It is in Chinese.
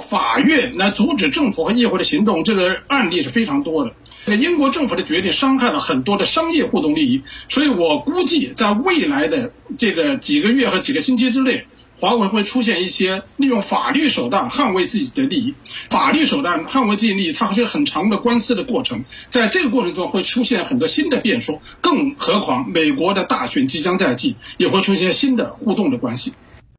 法院来阻止政府和议会的行动，这个案例是非常多的。英国政府的决定伤害了很多的商业互动利益，所以我估计在未来的这个几个月和几个星期之内，华为会出现一些利用法律手段捍卫自己的利益。法律手段捍卫自己利益，它是很长的官司的过程，在这个过程中会出现很多新的变数。更何况美国的大选即将在即，也会出现新的互动的关系。